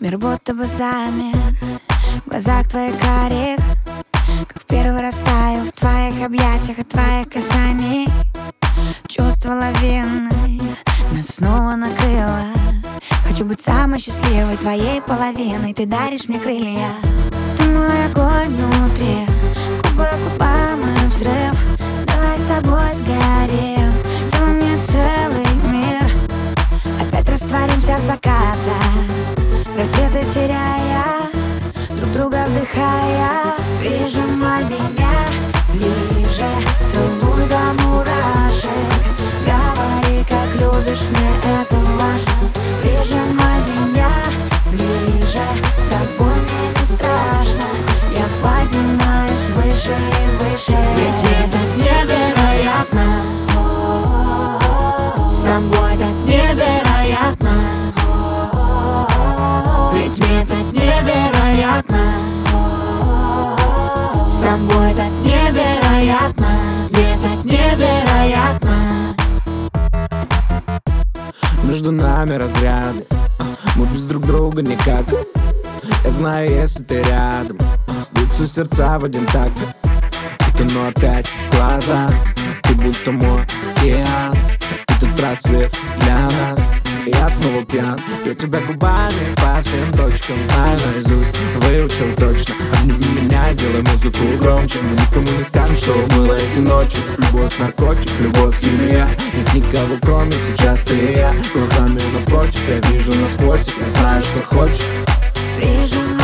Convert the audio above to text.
Мир будто бы замер. В глазах твоих карих Как в первый раз таю В твоих объятиях и твоих касаний. Чувство лавины Нас снова накрыло. Хочу быть самой счастливой Твоей половиной. Ты даришь мне крылья. Ты мой так невероятно. Ведь мне так невероятно. С тобой так невероятно. Мне так невероятно. Между нами разряды. Мы без друг друга никак. Я знаю, если ты рядом. А, Бьются сердца в один такт. И но опять глаза. Ты будто мой океан Этот рассвет для нас. Я снова пьян Я тебя губами по всем точкам Знаю наизусть, выучил точно Обними меня, сделай музыку громче. Мы никому не скажем, что было этой ночью. Любовь, наркотик, любовь, химия Нет никого, кроме сейчас ты и я. Глазами напротив, я вижу насквозь Я знаю, что хочешь. Прижимай